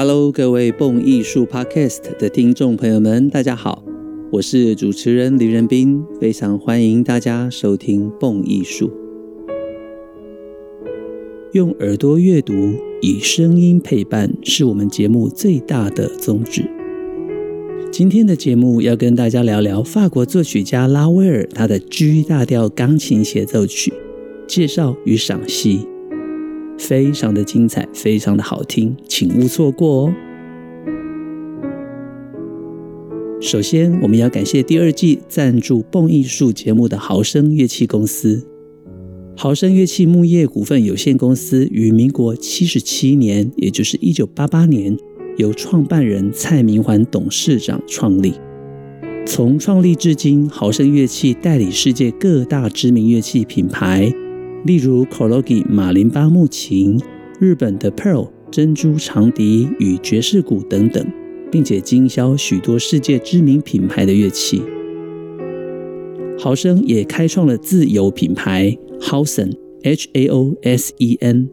Hello，各位蹦艺术 Podcast 的听众朋友们，大家好，我是主持人李仁斌，非常欢迎大家收听蹦艺术。用耳朵阅读，以声音陪伴，是我们节目最大的宗旨。今天的节目要跟大家聊聊法国作曲家拉威尔他的 G 大调钢琴协奏曲介绍与赏析。非常的精彩，非常的好听，请勿错过哦。首先，我们要感谢第二季赞助蹦艺术节目的豪声乐器公司。豪声乐器木业股份有限公司于民国七十七年，也就是一九八八年，由创办人蔡明环董事长创立。从创立至今，豪声乐器代理世界各大知名乐器品牌。例如 Kologi 马林巴木琴、日本的 Pearl 珍珠长笛与爵士鼓等等，并且经销许多世界知名品牌的乐器。豪声也开创了自有品牌 Hausen H A O S E N，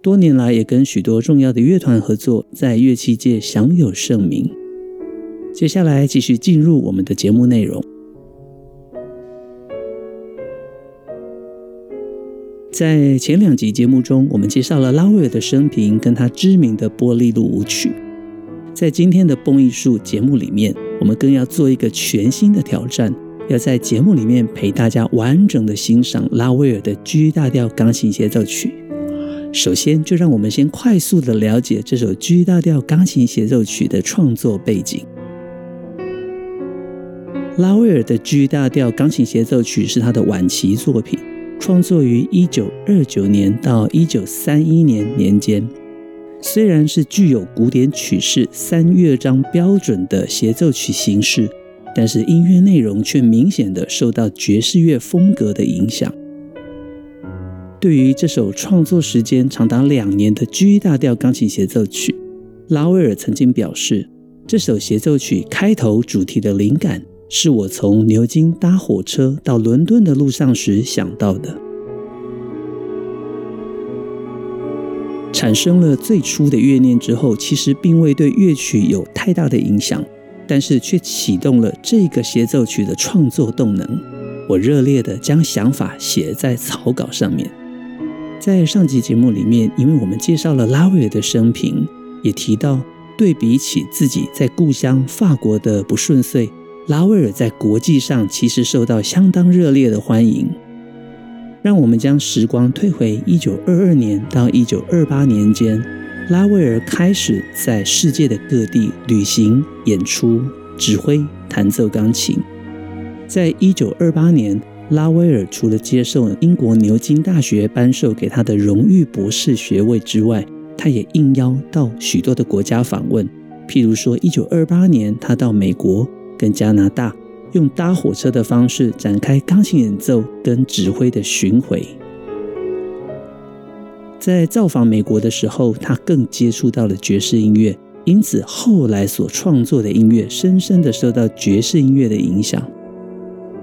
多年来也跟许多重要的乐团合作，在乐器界享有盛名。接下来继续进入我们的节目内容。在前两集节目中，我们介绍了拉威尔的生平跟他知名的波利露舞曲。在今天的蹦艺术节目里面，我们更要做一个全新的挑战，要在节目里面陪大家完整的欣赏拉威尔的 G 大调钢琴协奏曲。首先，就让我们先快速的了解这首 G 大调钢琴协奏曲的创作背景。拉威尔的 G 大调钢琴协奏曲是他的晚期作品。创作于一九二九年到一九三一年年间，虽然是具有古典曲式三乐章标准的协奏曲形式，但是音乐内容却明显的受到爵士乐风格的影响。对于这首创作时间长达两年的 G 大调钢琴协奏曲，拉威尔曾经表示，这首协奏曲开头主题的灵感。是我从牛津搭火车到伦敦的路上时想到的，产生了最初的乐念之后，其实并未对乐曲有太大的影响，但是却启动了这个协奏曲的创作动能。我热烈地将想法写在草稿上面。在上集节目里面，因为我们介绍了拉威尔的生平，也提到对比起自己在故乡法国的不顺遂。拉威尔在国际上其实受到相当热烈的欢迎。让我们将时光退回一九二二年到一九二八年间，拉威尔开始在世界的各地旅行、演出、指挥、弹奏钢琴。在一九二八年，拉威尔除了接受英国牛津大学颁授给他的荣誉博士学位之外，他也应邀到许多的国家访问。譬如说，一九二八年，他到美国。跟加拿大用搭火车的方式展开钢琴演奏跟指挥的巡回。在造访美国的时候，他更接触到了爵士音乐，因此后来所创作的音乐深深的受到爵士音乐的影响。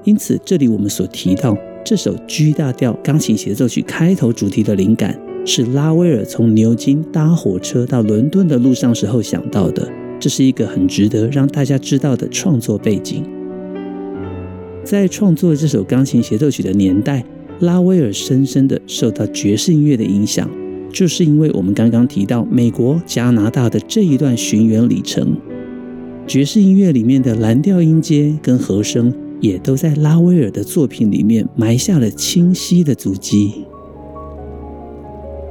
因此，这里我们所提到这首 G 大调钢琴协奏曲开头主题的灵感，是拉威尔从牛津搭火车到伦敦的路上时候想到的。这是一个很值得让大家知道的创作背景。在创作这首钢琴协奏曲的年代，拉威尔深深的受到爵士音乐的影响，就是因为我们刚刚提到美国、加拿大的这一段巡演里程，爵士音乐里面的蓝调音阶跟和声，也都在拉威尔的作品里面埋下了清晰的足迹。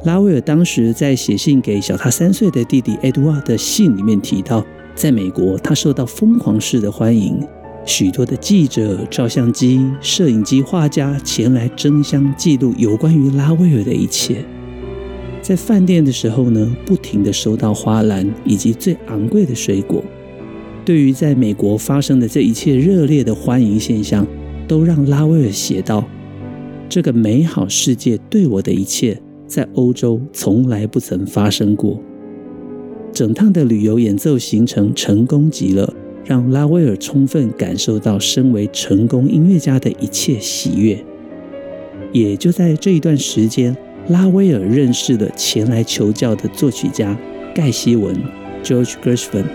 拉威尔当时在写信给小他三岁的弟弟埃杜瓦的信里面提到，在美国他受到疯狂式的欢迎，许多的记者、照相机、摄影机、画家前来争相记录有关于拉威尔的一切。在饭店的时候呢，不停地收到花篮以及最昂贵的水果。对于在美国发生的这一切热烈的欢迎现象，都让拉威尔写道：“这个美好世界对我的一切。”在欧洲从来不曾发生过。整趟的旅游演奏行程成功极了，让拉威尔充分感受到身为成功音乐家的一切喜悦。也就在这一段时间，拉威尔认识了前来求教的作曲家盖希文，George Gershwin。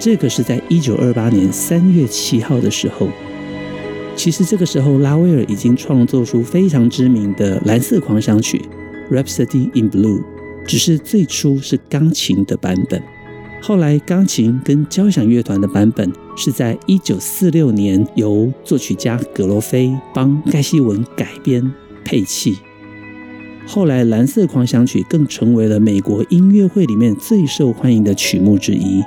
这个是在一九二八年三月七号的时候。其实这个时候，拉威尔已经创作出非常知名的《蓝色狂想曲》（Rhapsody in Blue），只是最初是钢琴的版本。后来，钢琴跟交响乐团的版本是在一九四六年由作曲家葛罗菲帮盖希文改编配器。后来，《蓝色狂想曲》更成为了美国音乐会里面最受欢迎的曲目之一。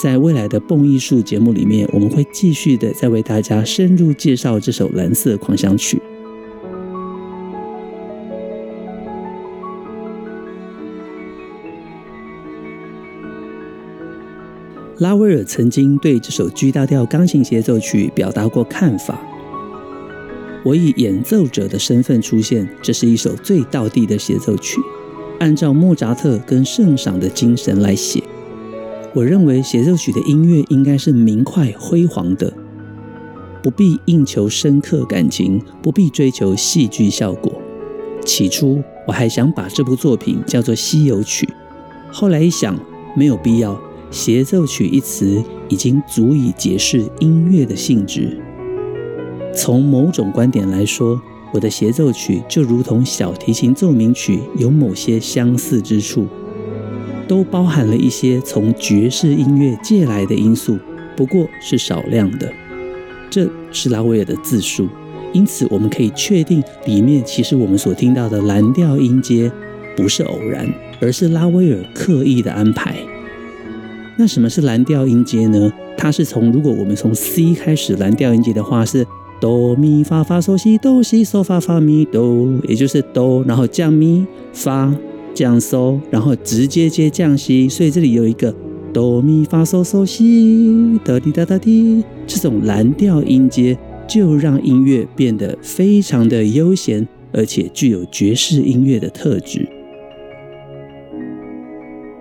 在未来的蹦艺术节目里面，我们会继续的再为大家深入介绍这首《蓝色狂想曲》。拉威尔曾经对这首 G 大调钢琴协奏曲表达过看法：“我以演奏者的身份出现，这是一首最道地的协奏曲，按照莫扎特跟圣赏的精神来写。”我认为协奏曲的音乐应该是明快辉煌的，不必硬求深刻感情，不必追求戏剧效果。起初我还想把这部作品叫做西游曲，后来一想没有必要，协奏曲一词已经足以解释音乐的性质。从某种观点来说，我的协奏曲就如同小提琴奏鸣曲有某些相似之处。都包含了一些从爵士音乐借来的因素，不过是少量的。这是拉威尔的自述，因此我们可以确定，里面其实我们所听到的蓝调音阶不是偶然，而是拉威尔刻意的安排。那什么是蓝调音阶呢？它是从如果我们从 C 开始蓝调音阶的话，是哆咪发发嗦西哆西嗦发发咪哆，也就是哆，然后降咪发。降嗦，然后直接接降西，所以这里有一个哆咪发嗦嗦西哒滴哒哒滴，这种蓝调音阶就让音乐变得非常的悠闲，而且具有爵士音乐的特质。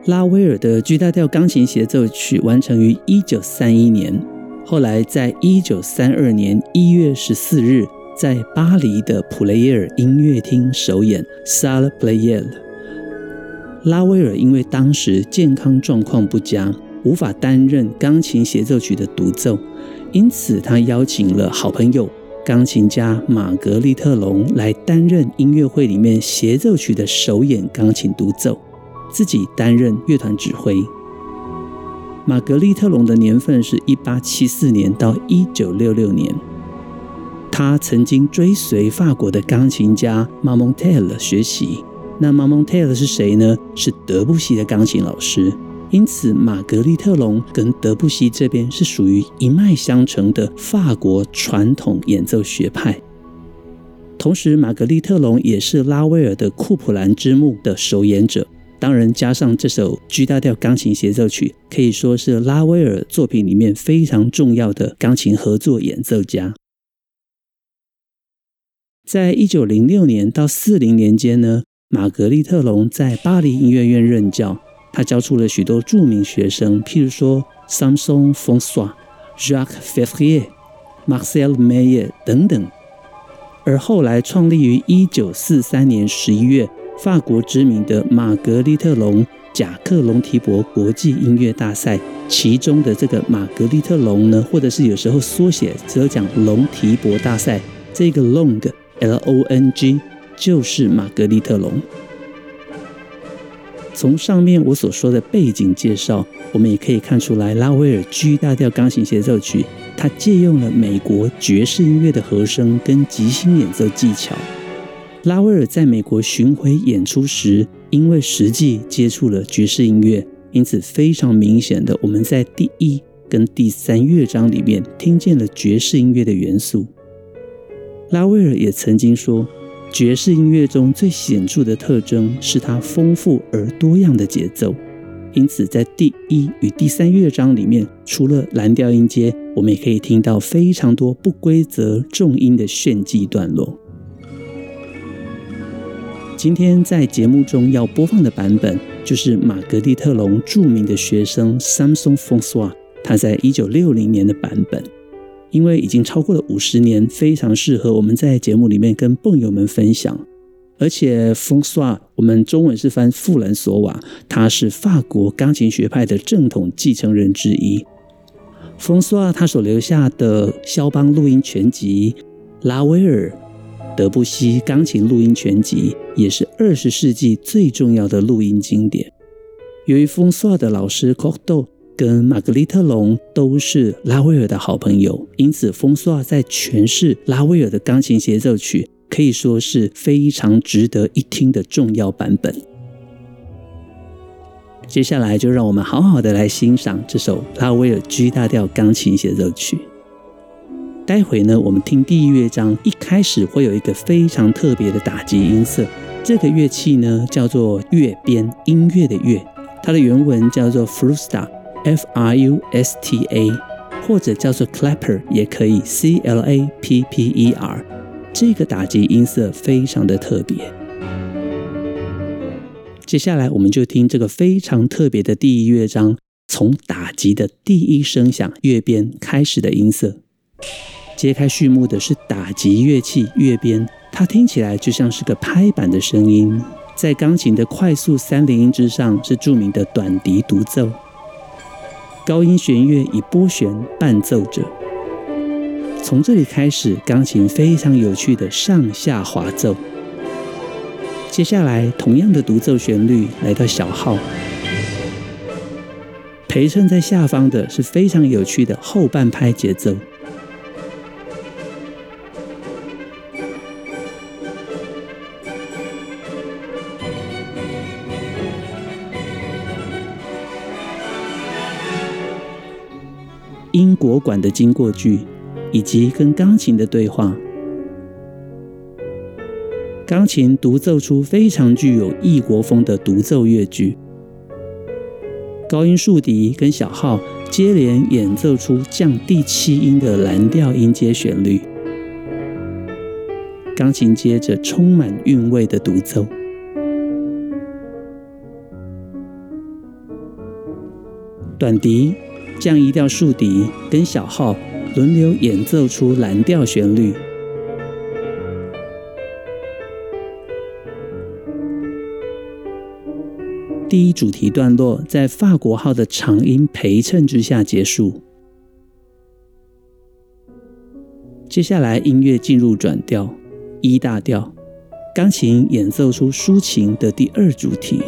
拉威尔的 G 大调钢琴协奏曲完成于一九三一年，后来在一九三二年一月十四日在巴黎的普雷耶尔音乐厅首演 Salprey 尔。拉威尔因为当时健康状况不佳，无法担任钢琴协奏曲的独奏，因此他邀请了好朋友钢琴家玛格丽特龙来担任音乐会里面协奏曲的首演钢琴独奏，自己担任乐团指挥。玛格丽特龙的年份是一八七四年到一九六六年，他曾经追随法国的钢琴家马蒙泰尔学习。那马蒙泰尔是谁呢？是德布西的钢琴老师，因此玛格丽特龙跟德布西这边是属于一脉相承的法国传统演奏学派。同时，玛格丽特龙也是拉威尔的库普兰之墓的首演者。当然，加上这首 G 大调钢琴协奏曲，可以说是拉威尔作品里面非常重要的钢琴合作演奏家。在一九零六年到四零年间呢，玛格丽特龙在巴黎音乐院任教，他教出了许多著名学生，譬如说桑松·冯索、Jacques Février、Marcel Meyer 等等。而后来创立于一九四三年十一月，法国知名的玛格丽特龙贾克隆提伯国际音乐大赛，其中的这个玛格丽特龙呢，或者是有时候缩写只有讲隆提伯大赛，这个 Long L O N G。就是玛格丽特龙。从上面我所说的背景介绍，我们也可以看出来，拉威尔 G 大调钢琴协奏曲，它借用了美国爵士音乐的和声跟即兴演奏技巧。拉威尔在美国巡回演出时，因为实际接触了爵士音乐，因此非常明显的，我们在第一跟第三乐章里面听见了爵士音乐的元素。拉威尔也曾经说。爵士音乐中最显著的特征是它丰富而多样的节奏，因此在第一与第三乐章里面，除了蓝调音阶，我们也可以听到非常多不规则重音的炫技段落。今天在节目中要播放的版本，就是玛格丽特龙著名的学生桑松·冯索瓦，他在一九六零年的版本。因为已经超过了五十年，非常适合我们在节目里面跟蹦友们分享。而且冯索瓦，我们中文是翻富兰索瓦，他是法国钢琴学派的正统继承人之一。冯索瓦他所留下的肖邦录音全集、拉威尔、德布西钢琴录音全集，也是二十世纪最重要的录音经典。由于风索的老师科多跟玛格丽特龙都是拉威尔的好朋友，因此风索在诠释拉威尔的钢琴协奏曲可以说是非常值得一听的重要版本。接下来就让我们好好的来欣赏这首拉威尔 G 大调钢琴协奏曲。待会呢，我们听第一乐章，一开始会有一个非常特别的打击音色，这个乐器呢叫做乐编，音乐的乐。它的原文叫做 Frusta，F R U S T A，或者叫做 Clapper 也可以，C L A P P E R。这个打击音色非常的特别。接下来我们就听这个非常特别的第一乐章，从打击的第一声响乐编开始的音色。揭开序幕的是打击乐器乐编，它听起来就像是个拍板的声音。在钢琴的快速三连音之上是著名的短笛独奏，高音弦乐以拨弦伴奏着。从这里开始，钢琴非常有趣的上下滑奏。接下来，同样的独奏旋律来到小号，陪衬在下方的是非常有趣的后半拍节奏。国馆的经过句，以及跟钢琴的对话，钢琴独奏出非常具有异国风的独奏乐句。高音竖笛跟小号接连演奏出降第七音的蓝调音阶旋律，钢琴接着充满韵味的独奏，短笛。降一调竖笛跟小号轮流演奏出蓝调旋律。第一主题段落在法国号的长音陪衬之下结束。接下来音乐进入转调，E 大调，钢琴演奏出抒情的第二主题。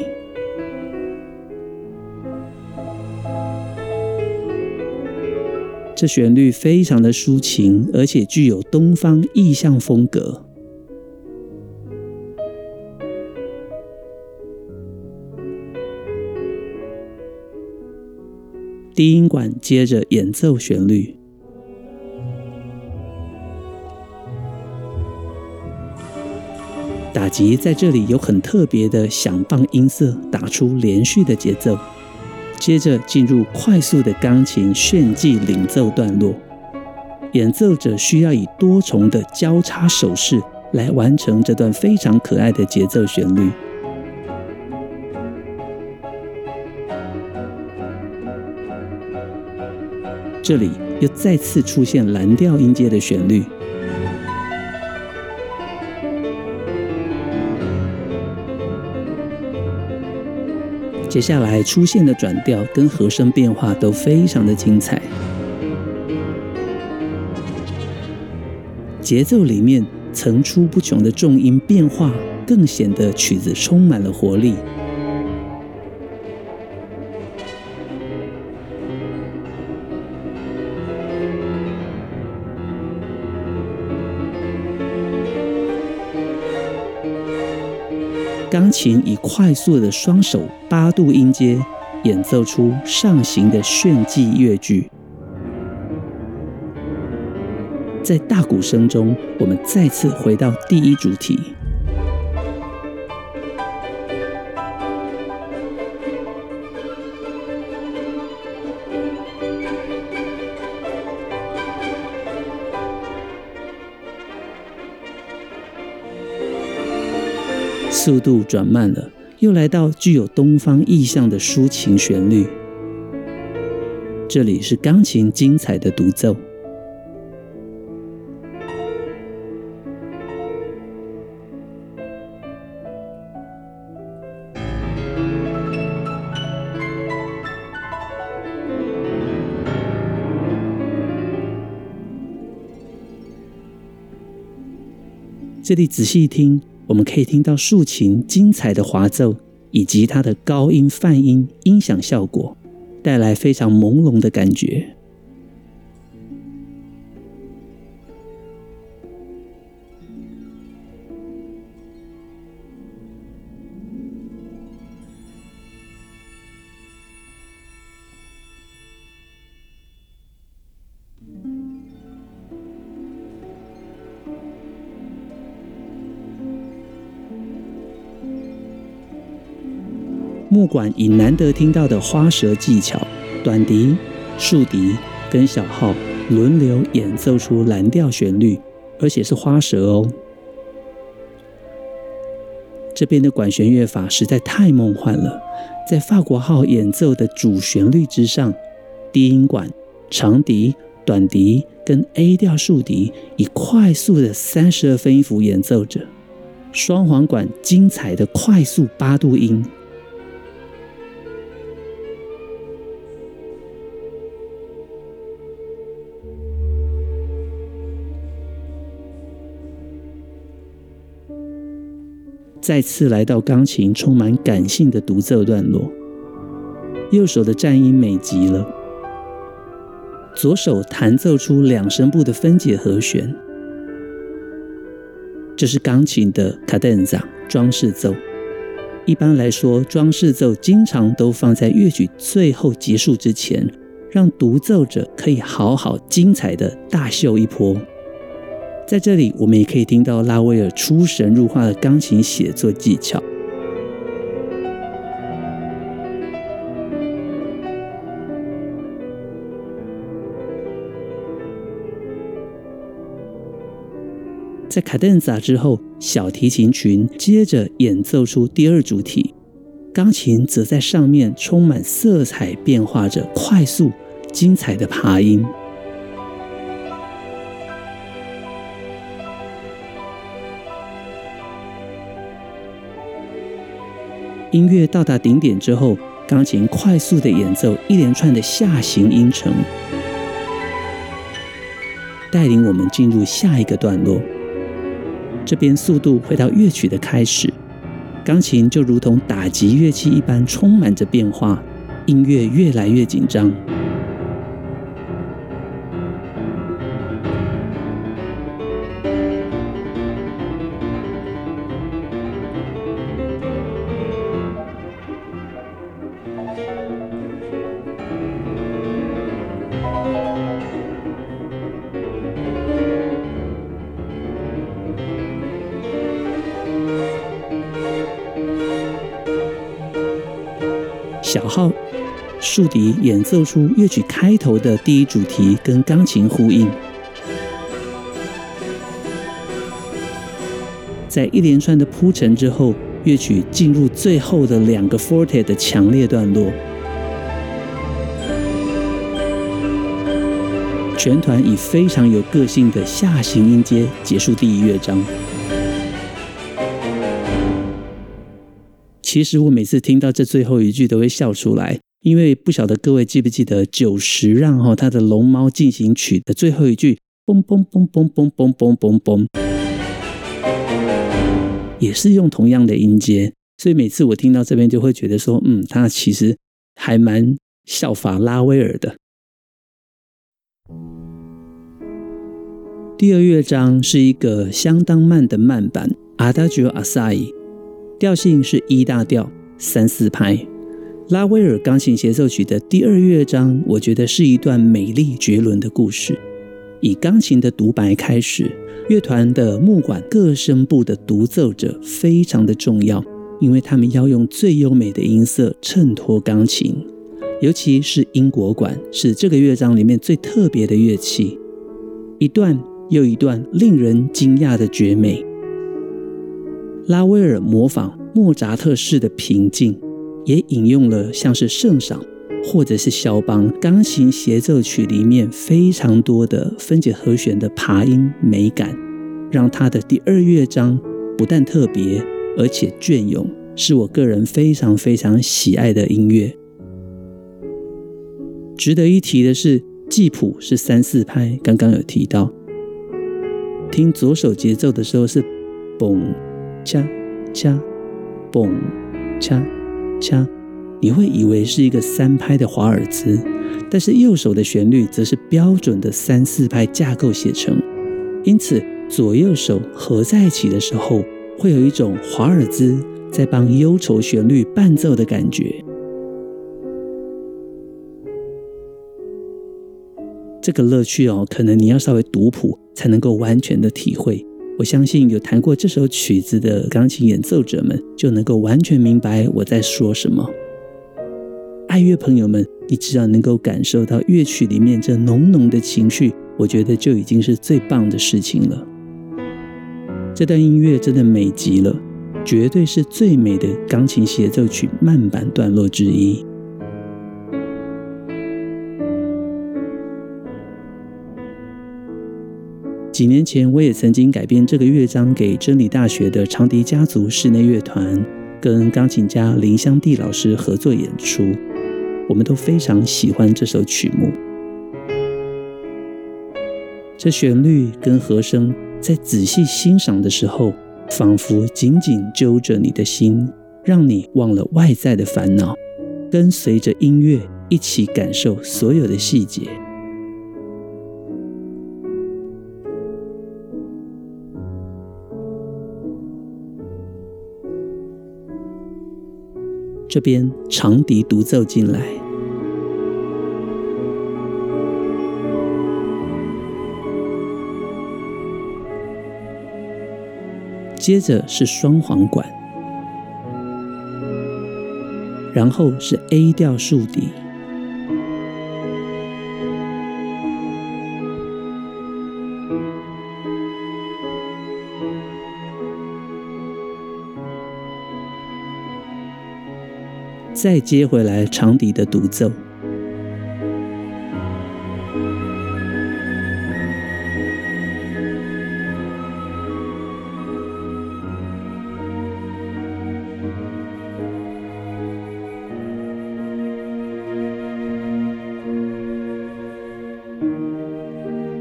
这旋律非常的抒情，而且具有东方意象风格。低音管接着演奏旋律，打击在这里有很特别的响棒音色，打出连续的节奏。接着进入快速的钢琴炫技领奏段落，演奏者需要以多重的交叉手势来完成这段非常可爱的节奏旋律。这里又再次出现蓝调音阶的旋律。接下来出现的转调跟和声变化都非常的精彩，节奏里面层出不穷的重音变化，更显得曲子充满了活力。钢琴以快速的双手八度音阶演奏出上行的炫技乐句，在大鼓声中，我们再次回到第一主题。速度转慢了，又来到具有东方意象的抒情旋律。这里是钢琴精彩的独奏。这里仔细听。我们可以听到竖琴精彩的滑奏，以及它的高音泛音音响效果，带来非常朦胧的感觉。管以难得听到的花舌技巧，短笛、竖笛跟小号轮流演奏出蓝调旋律，而且是花舌哦。这边的管弦乐法实在太梦幻了，在法国号演奏的主旋律之上，低音管、长笛、短笛跟 A 调竖笛以快速的三十二分音符演奏着，双簧管精彩的快速八度音。再次来到钢琴充满感性的独奏段落，右手的颤音美极了，左手弹奏出两声部的分解和弦，这是钢琴的卡 denza 装饰奏。一般来说，装饰奏经常都放在乐曲最后结束之前，让独奏者可以好好精彩的大秀一波。在这里，我们也可以听到拉威尔出神入化的钢琴写作技巧。在卡顿砸之后，小提琴群接着演奏出第二主题，钢琴则在上面充满色彩，变化着快速、精彩的爬音。音乐到达顶点之后，钢琴快速的演奏一连串的下行音程，带领我们进入下一个段落。这边速度回到乐曲的开始，钢琴就如同打击乐器一般，充满着变化，音乐越来越紧张。小号竖笛演奏出乐曲开头的第一主题，跟钢琴呼应。在一连串的铺陈之后，乐曲进入最后的两个 forte 的强烈段落。全团以非常有个性的下行音阶结束第一乐章。其实我每次听到这最后一句都会笑出来，因为不晓得各位记不记得久石让哈他的《龙猫进行曲》的最后一句，嘣嘣嘣嘣嘣嘣嘣嘣嘣，也是用同样的音阶，所以每次我听到这边就会觉得说，嗯，他其实还蛮效法拉威尔的。第二乐章是一个相当慢的慢板，Adagio assai。调性是一大调三四拍，拉威尔钢琴协奏曲的第二乐章，我觉得是一段美丽绝伦的故事。以钢琴的独白开始，乐团的木管各声部的独奏者非常的重要，因为他们要用最优美的音色衬托钢琴，尤其是英国管是这个乐章里面最特别的乐器，一段又一段令人惊讶的绝美。拉威尔模仿莫扎特式的平静，也引用了像是圣赏或者是肖邦钢琴协奏曲里面非常多的分解和弦的爬音美感，让他的第二乐章不但特别，而且隽永，是我个人非常非常喜爱的音乐。值得一提的是，记谱是三四拍，刚刚有提到，听左手节奏的时候是。嘣恰恰嘣恰恰，你会以为是一个三拍的华尔兹，但是右手的旋律则是标准的三四拍架构写成，因此左右手合在一起的时候，会有一种华尔兹在帮忧愁旋律伴奏的感觉。这个乐趣哦，可能你要稍微读谱才能够完全的体会。我相信有弹过这首曲子的钢琴演奏者们，就能够完全明白我在说什么。爱乐朋友们，你只要能够感受到乐曲里面这浓浓的情绪，我觉得就已经是最棒的事情了。这段音乐真的美极了，绝对是最美的钢琴协奏曲慢板段落之一。几年前，我也曾经改编这个乐章给真理大学的长笛家族室内乐团，跟钢琴家林香娣老师合作演出。我们都非常喜欢这首曲目。这旋律跟和声，在仔细欣赏的时候，仿佛紧紧揪着你的心，让你忘了外在的烦恼，跟随着音乐一起感受所有的细节。这边长笛独奏进来，接着是双簧管，然后是 A 调竖笛。再接回来长笛的独奏，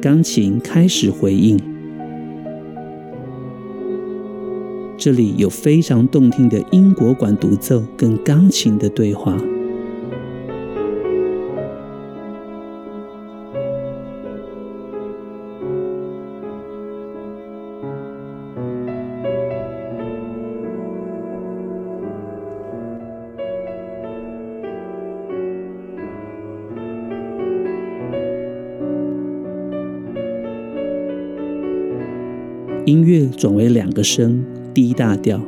钢琴开始回应。这里有非常动听的英国管独奏跟钢琴的对话。音乐转为两个声。D 大调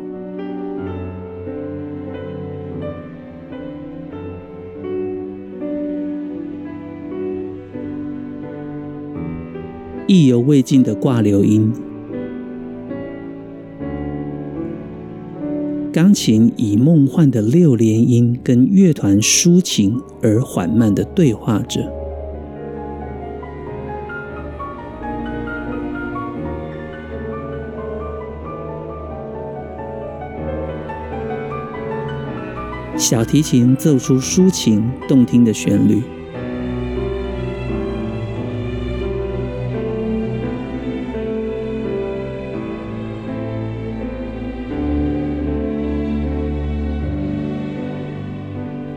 意犹未尽的挂留音，钢琴以梦幻的六连音跟乐团抒情而缓慢的对话着。小提琴奏出抒情动听的旋律，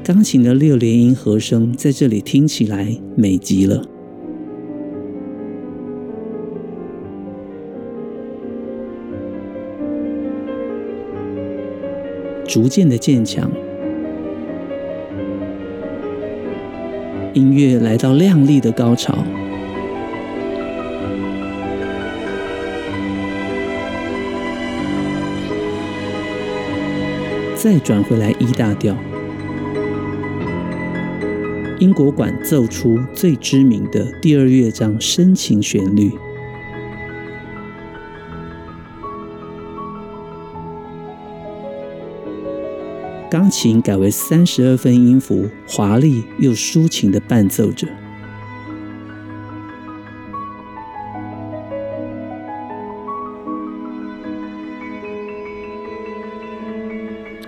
钢琴的六连音和声在这里听起来美极了，逐渐的渐强。音乐来到亮丽的高潮，再转回来一大调，英国馆奏出最知名的第二乐章深情旋律。钢琴改为三十二分音符，华丽又抒情的伴奏着。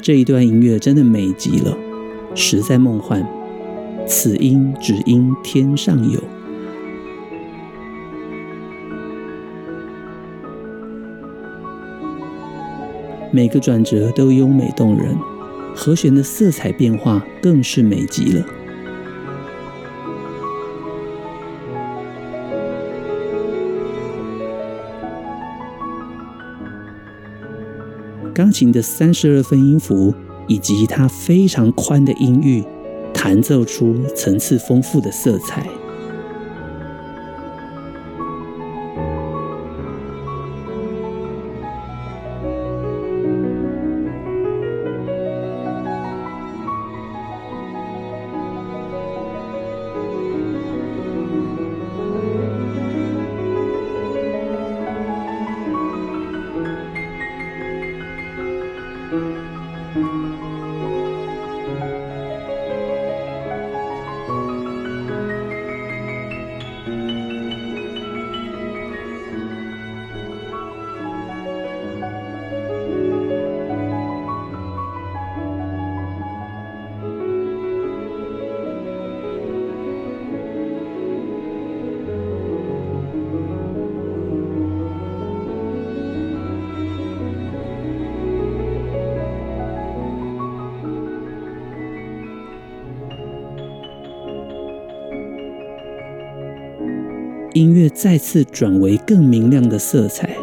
这一段音乐真的美极了，实在梦幻。此音只应天上有。每个转折都优美动人，和弦的色彩变化更是美极了。钢琴的三十二分音符以及它非常宽的音域，弹奏出层次丰富的色彩。音乐再次转为更明亮的色彩，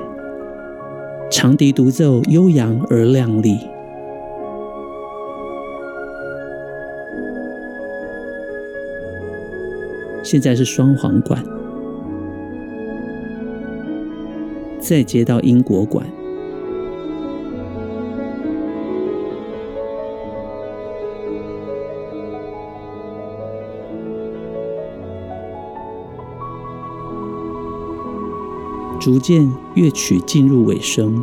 长笛独奏悠扬而亮丽。现在是双簧管，再接到英国管。逐渐乐曲进入尾声，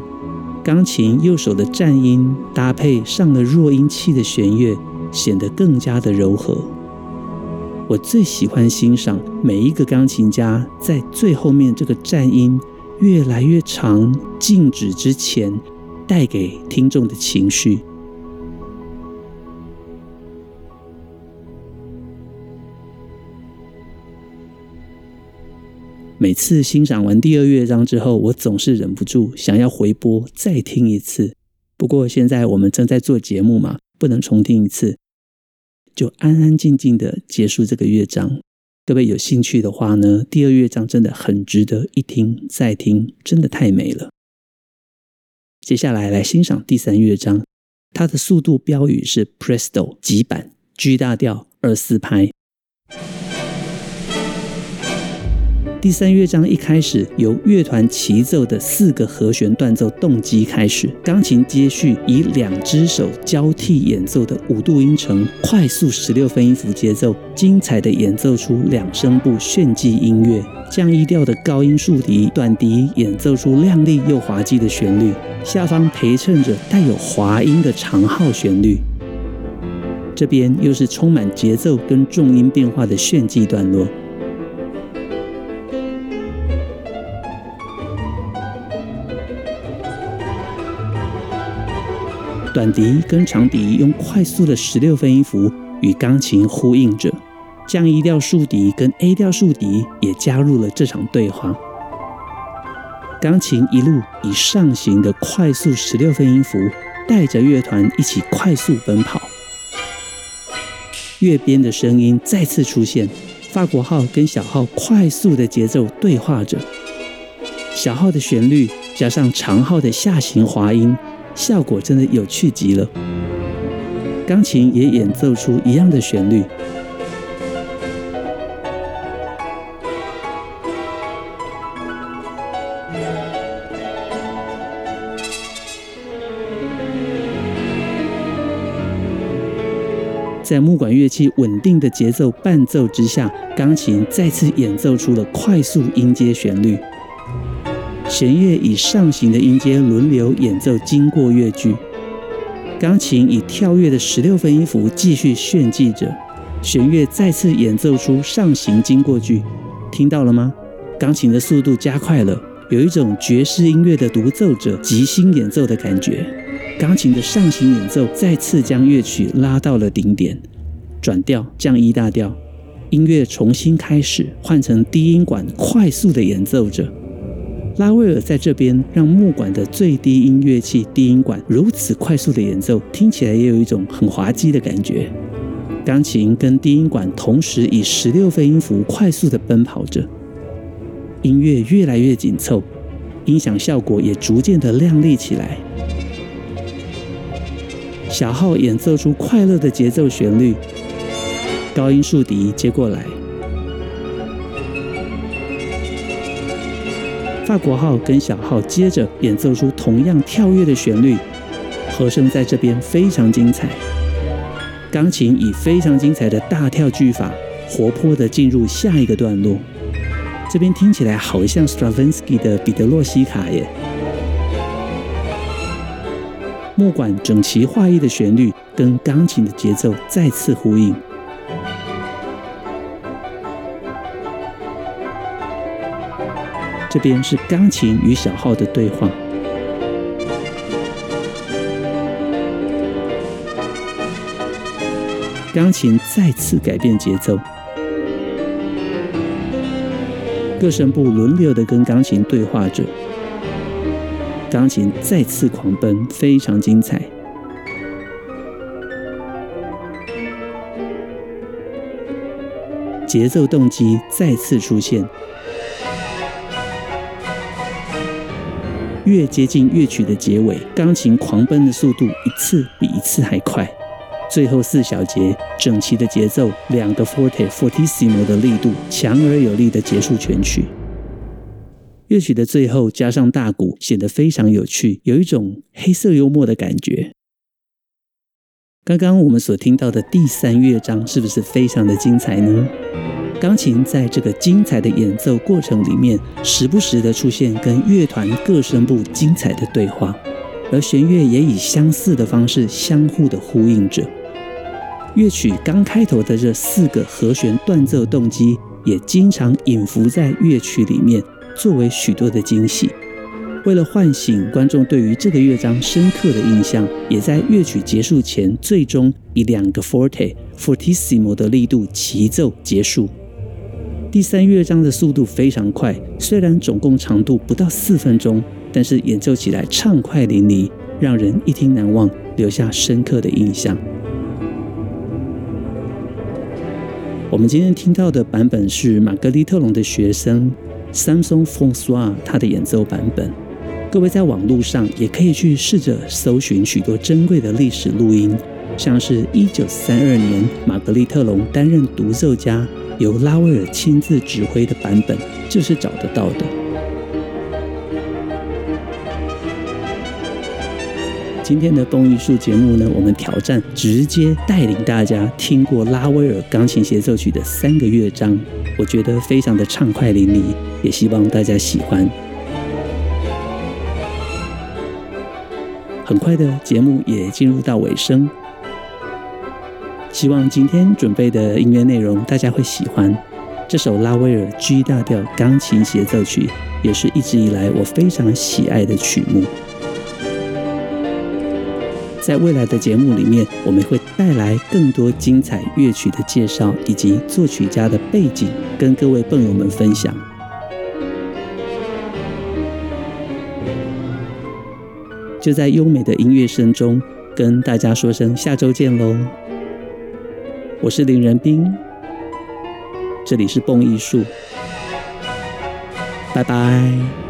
钢琴右手的颤音搭配上了弱音器的弦乐，显得更加的柔和。我最喜欢欣赏每一个钢琴家在最后面这个颤音越来越长、静止之前，带给听众的情绪。每次欣赏完第二乐章之后，我总是忍不住想要回播再听一次。不过现在我们正在做节目嘛，不能重听一次，就安安静静的结束这个乐章。各位有兴趣的话呢，第二乐章真的很值得一听再听，真的太美了。接下来来欣赏第三乐章，它的速度标语是 Presto 急板 G 大调二四拍。第三乐章一开始，由乐团齐奏的四个和弦断奏动机开始，钢琴接续以两只手交替演奏的五度音程，快速十六分音符节奏，精彩的演奏出两声部炫技音乐。降 E 调的高音竖笛、短笛演奏出亮丽又滑稽的旋律，下方陪衬着带有滑音的长号旋律。这边又是充满节奏跟重音变化的炫技段落。短笛跟长笛用快速的十六分音符与钢琴呼应着，降 E 调竖笛跟 A 调竖笛也加入了这场对话。钢琴一路以上行的快速十六分音符带着乐团一起快速奔跑。乐编的声音再次出现，法国号跟小号快速的节奏对话着，小号的旋律加上长号的下行滑音。效果真的有趣极了，钢琴也演奏出一样的旋律。在木管乐器稳定的节奏伴奏之下，钢琴再次演奏出了快速音阶旋律。弦乐以上行的音阶轮流演奏经过乐句，钢琴以跳跃的十六分音符继续炫技着，弦乐再次演奏出上行经过句，听到了吗？钢琴的速度加快了，有一种爵士音乐的独奏者即兴演奏的感觉。钢琴的上行演奏再次将乐曲拉到了顶点，转调降 E 大调，音乐重新开始，换成低音管快速的演奏着。拉威尔在这边让木管的最低音乐器低音管如此快速的演奏，听起来也有一种很滑稽的感觉。钢琴跟低音管同时以十六分音符快速的奔跑着，音乐越来越紧凑，音响效果也逐渐的亮丽起来。小号演奏出快乐的节奏旋律，高音竖笛接过来。法国号跟小号接着演奏出同样跳跃的旋律，和声在这边非常精彩。钢琴以非常精彩的大跳句法，活泼地进入下一个段落。这边听起来好像 Stravinsky 的彼得洛西卡耶。木管整齐划一的旋律跟钢琴的节奏再次呼应。这边是钢琴与小号的对话，钢琴再次改变节奏，各声部轮流的跟钢琴对话着，钢琴再次狂奔，非常精彩，节奏动机再次出现。越接近乐曲的结尾，钢琴狂奔的速度一次比一次还快。最后四小节整齐的节奏，两个 forte fortissimo 的力度，强而有力的结束全曲。乐曲的最后加上大鼓，显得非常有趣，有一种黑色幽默的感觉。刚刚我们所听到的第三乐章，是不是非常的精彩呢？钢琴在这个精彩的演奏过程里面，时不时的出现跟乐团各声部精彩的对话，而弦乐也以相似的方式相互的呼应着。乐曲刚开头的这四个和弦断奏动机，也经常隐伏在乐曲里面，作为许多的惊喜。为了唤醒观众对于这个乐章深刻的印象，也在乐曲结束前，最终以两个 forte fortissimo 的力度齐奏结束。第三乐章的速度非常快，虽然总共长度不到四分钟，但是演奏起来畅快淋漓，让人一听难忘，留下深刻的印象。我们今天听到的版本是玛格丽特龙的学生 Samson François 他的演奏版本。各位在网络上也可以去试着搜寻许多珍贵的历史录音，像是一九三二年玛格丽特龙担任独奏家。由拉威尔亲自指挥的版本，这是找得到的。今天的蹦艺术节目呢，我们挑战直接带领大家听过拉威尔钢琴协奏曲的三个乐章，我觉得非常的畅快淋漓，也希望大家喜欢。很快的节目也进入到尾声。希望今天准备的音乐内容大家会喜欢。这首拉威尔 G 大调钢琴协奏曲也是一直以来我非常喜爱的曲目。在未来的节目里面，我们会带来更多精彩乐曲的介绍以及作曲家的背景，跟各位朋友们分享。就在优美的音乐声中，跟大家说声下周见喽。我是林仁斌，这里是蹦艺术，拜拜。